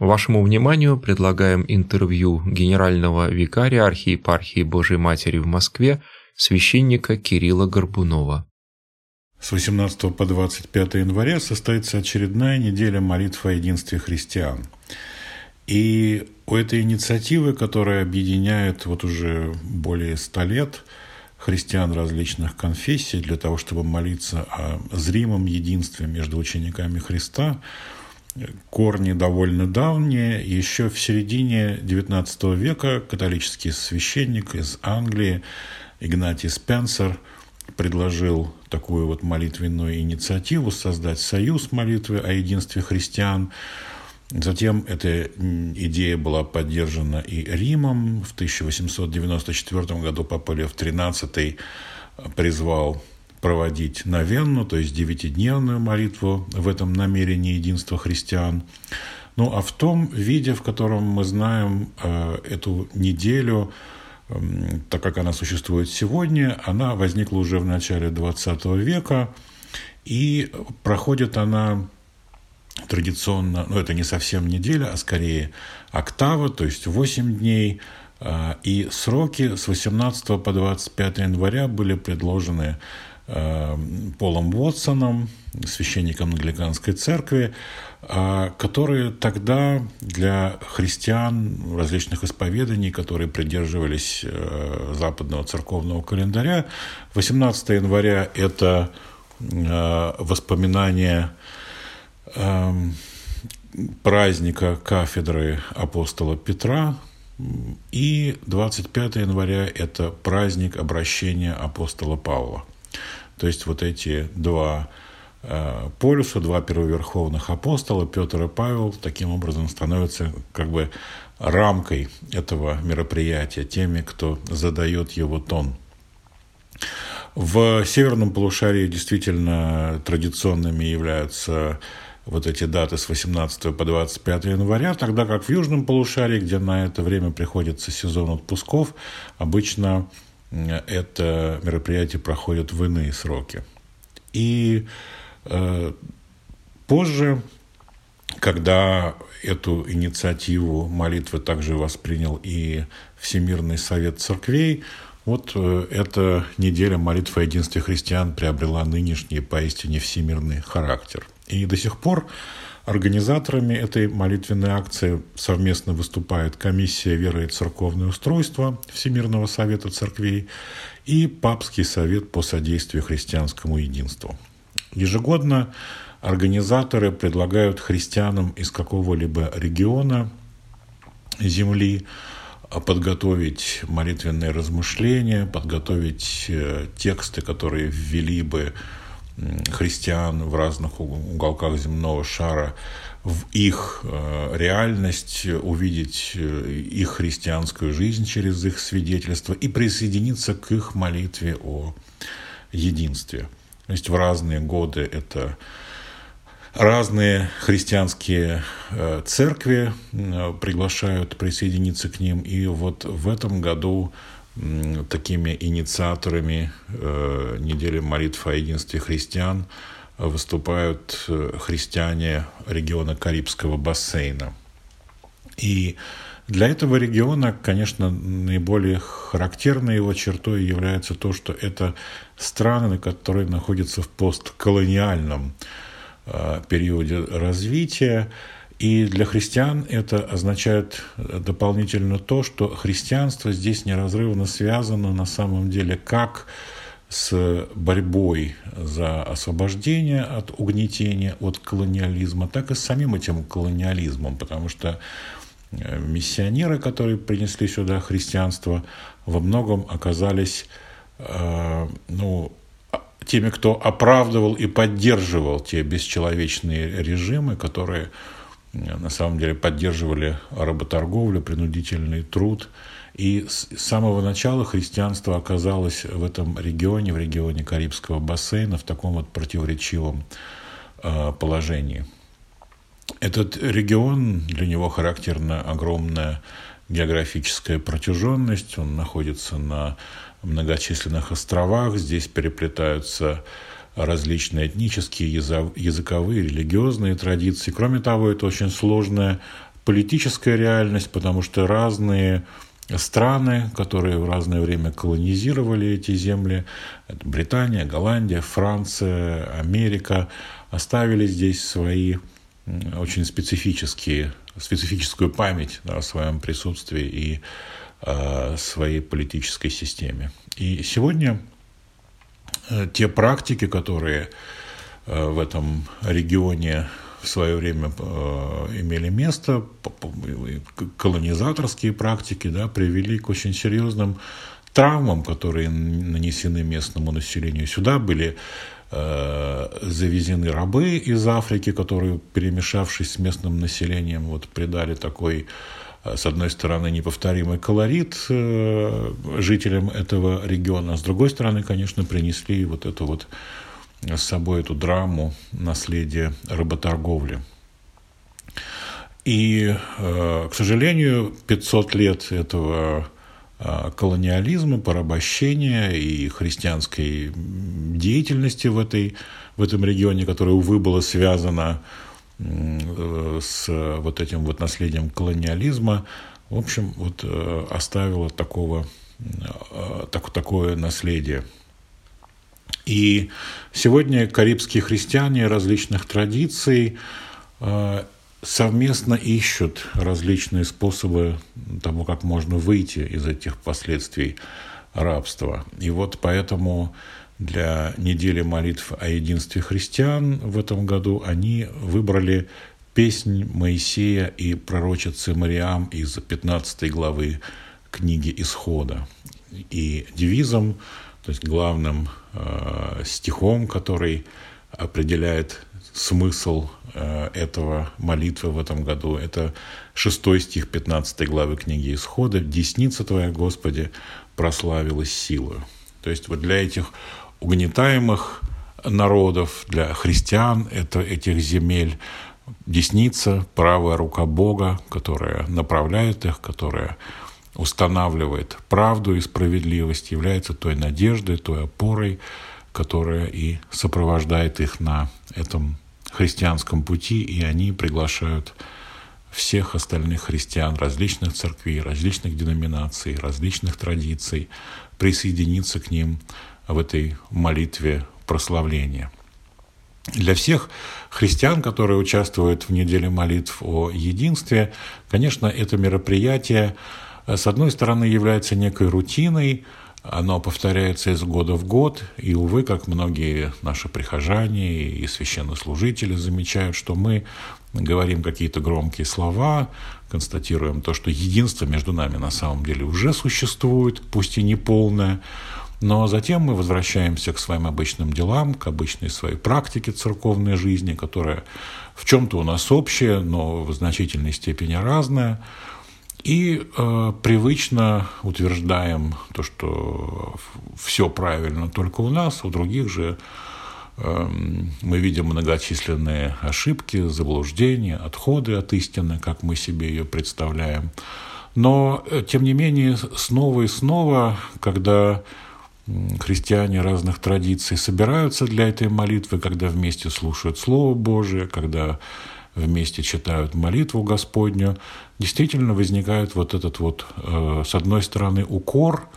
Вашему вниманию предлагаем интервью генерального викария архиепархии Божьей Матери в Москве священника Кирилла Горбунова. С 18 по 25 января состоится очередная неделя молитвы о единстве христиан. И у этой инициативы, которая объединяет вот уже более ста лет христиан различных конфессий для того, чтобы молиться о зримом единстве между учениками Христа, корни довольно давние. Еще в середине XIX века католический священник из Англии Игнатий Спенсер предложил такую вот молитвенную инициативу создать союз молитвы о единстве христиан. Затем эта идея была поддержана и Римом. В 1894 году Папа Лев XIII призвал проводить новенну, то есть девятидневную молитву в этом намерении единства христиан. Ну а в том виде, в котором мы знаем э, эту неделю, э, так как она существует сегодня, она возникла уже в начале XX века, и проходит она традиционно, ну это не совсем неделя, а скорее октава, то есть 8 дней, э, и сроки с 18 по 25 января были предложены Полом Уотсоном, священником англиканской церкви, э, которые тогда для христиан различных исповеданий, которые придерживались э, западного церковного календаря, 18 января – это воспоминание праздника кафедры апостола Петра, и 25 января – это праздник обращения апостола Павла. То есть вот эти два э, полюса, два первоверховных апостола, Петр и Павел, таким образом становятся как бы рамкой этого мероприятия, теми, кто задает его тон. В северном полушарии действительно традиционными являются вот эти даты с 18 по 25 января, тогда как в южном полушарии, где на это время приходится сезон отпусков, обычно это мероприятие проходит в иные сроки. И э, позже, когда эту инициативу молитвы также воспринял и Всемирный совет церквей, вот э, эта неделя молитвы о единстве христиан приобрела нынешний поистине всемирный характер. И до сих пор Организаторами этой молитвенной акции совместно выступает Комиссия веры и церковное устройство Всемирного совета церквей и Папский совет по содействию христианскому единству. Ежегодно организаторы предлагают христианам из какого-либо региона земли подготовить молитвенные размышления, подготовить э, тексты, которые ввели бы христиан в разных уголках земного шара в их э, реальность, увидеть э, их христианскую жизнь через их свидетельство и присоединиться к их молитве о единстве. То есть в разные годы это разные христианские э, церкви приглашают присоединиться к ним. И вот в этом году такими инициаторами э, недели молитв о единстве христиан выступают э, христиане региона Карибского бассейна. И для этого региона, конечно, наиболее характерной его чертой является то, что это страны, которые находятся в постколониальном э, периоде развития, и для христиан это означает дополнительно то, что христианство здесь неразрывно связано на самом деле как с борьбой за освобождение от угнетения, от колониализма, так и с самим этим колониализмом, потому что э, миссионеры, которые принесли сюда христианство, во многом оказались э, ну, теми, кто оправдывал и поддерживал те бесчеловечные режимы, которые на самом деле поддерживали работорговлю, принудительный труд. И с самого начала христианство оказалось в этом регионе, в регионе Карибского бассейна, в таком вот противоречивом э, положении. Этот регион, для него характерна огромная географическая протяженность, он находится на многочисленных островах, здесь переплетаются различные этнические, языковые, религиозные традиции. Кроме того, это очень сложная политическая реальность, потому что разные страны, которые в разное время колонизировали эти земли, это Британия, Голландия, Франция, Америка, оставили здесь свои очень специфические, специфическую память да, о своем присутствии и э, своей политической системе. И сегодня те практики, которые э, в этом регионе в свое время э, имели место, колонизаторские практики, да, привели к очень серьезным травмам, которые нанесены местному населению. Сюда были э, завезены рабы из Африки, которые, перемешавшись с местным населением, вот придали такой, э, с одной стороны, неповторимый колорит жителям этого региона, а с другой стороны, конечно, принесли вот эту вот с собой эту драму наследия работорговли. И, э, к сожалению, 500 лет этого э, колониализма, порабощения и христианской деятельности в, этой, в этом регионе, которая, увы, была связана э, с вот этим вот наследием колониализма, в общем, вот оставила такого, так, такое наследие – и сегодня карибские христиане различных традиций э, совместно ищут различные способы того, как можно выйти из этих последствий рабства. И вот поэтому для недели молитв о единстве христиан в этом году они выбрали песнь Моисея и пророчицы Мариам из 15 главы книги Исхода. И девизом то есть главным э, стихом, который определяет смысл э, этого молитвы в этом году. Это шестой стих 15 главы книги Исхода. «Десница Твоя, Господи, прославилась силою». То есть вот для этих угнетаемых народов, для христиан это, этих земель, десница, правая рука Бога, которая направляет их, которая устанавливает правду и справедливость, является той надеждой, той опорой, которая и сопровождает их на этом христианском пути, и они приглашают всех остальных христиан различных церквей, различных деноминаций, различных традиций присоединиться к ним в этой молитве прославления. Для всех христиан, которые участвуют в неделе молитв о единстве, конечно, это мероприятие Э, с одной стороны, является некой рутиной, оно повторяется из года в год, и, увы, как многие наши прихожане и священнослужители замечают, что мы говорим какие-то громкие слова, констатируем то, что единство между нами на самом деле уже существует, пусть и не полное, но затем мы возвращаемся к своим обычным делам, к обычной своей практике церковной жизни, которая в чем-то у нас общая, но в значительной степени разная – и э, привычно утверждаем то, что все правильно только у нас, у других же э, мы видим многочисленные ошибки, заблуждения, отходы от истины, как мы себе ее представляем. Но, э, тем не менее, снова и снова, когда христиане разных традиций собираются для этой молитвы, когда вместе слушают Слово Божие, когда вместе читают молитву Господню, действительно возникает вот этот вот, э, с одной стороны, укор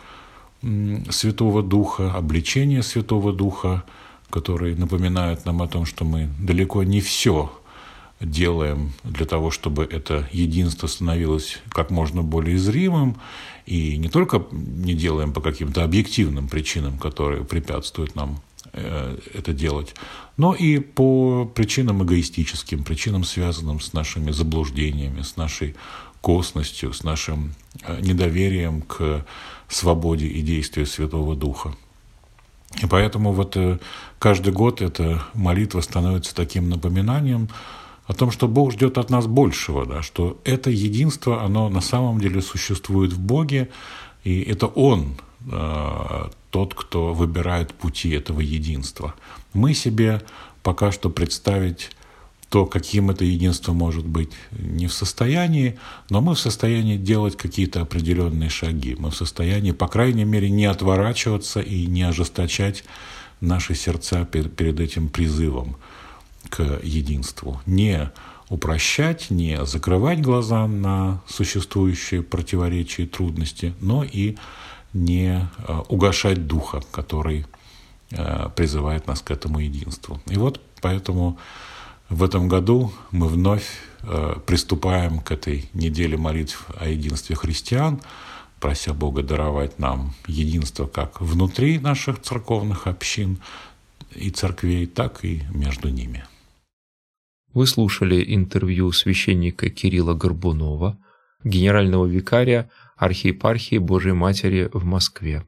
Святого Духа, обличение Святого Духа, который напоминает нам о том, что мы далеко не все делаем для того, чтобы это единство становилось как можно более зримым, и не только не делаем по каким-то объективным причинам, которые препятствуют нам Э, это делать, но и по причинам эгоистическим, причинам, связанным с нашими заблуждениями, с нашей косностью, с нашим э, недоверием к свободе и действию Святого Духа. И поэтому вот э, каждый год эта молитва становится таким напоминанием о том, что Бог ждет от нас большего, да, что это единство, оно на самом деле существует в Боге, и это Он тот, кто выбирает пути этого единства. Мы себе пока что представить то, каким это единство может быть, не в состоянии, но мы в состоянии делать какие-то определенные шаги. Мы в состоянии, по крайней мере, не отворачиваться и не ожесточать наши сердца перед этим призывом к единству. Не упрощать, не закрывать глаза на существующие противоречия и трудности, но и не э, угошать духа, который э, призывает нас к этому единству. И вот поэтому в этом году мы вновь э, приступаем к этой неделе молитв о единстве христиан, прося Бога даровать нам единство как внутри наших церковных общин и церквей, так и между ними. Вы слушали интервью священника Кирилла Горбунова, генерального викария архиепархии Божьей Матери в Москве.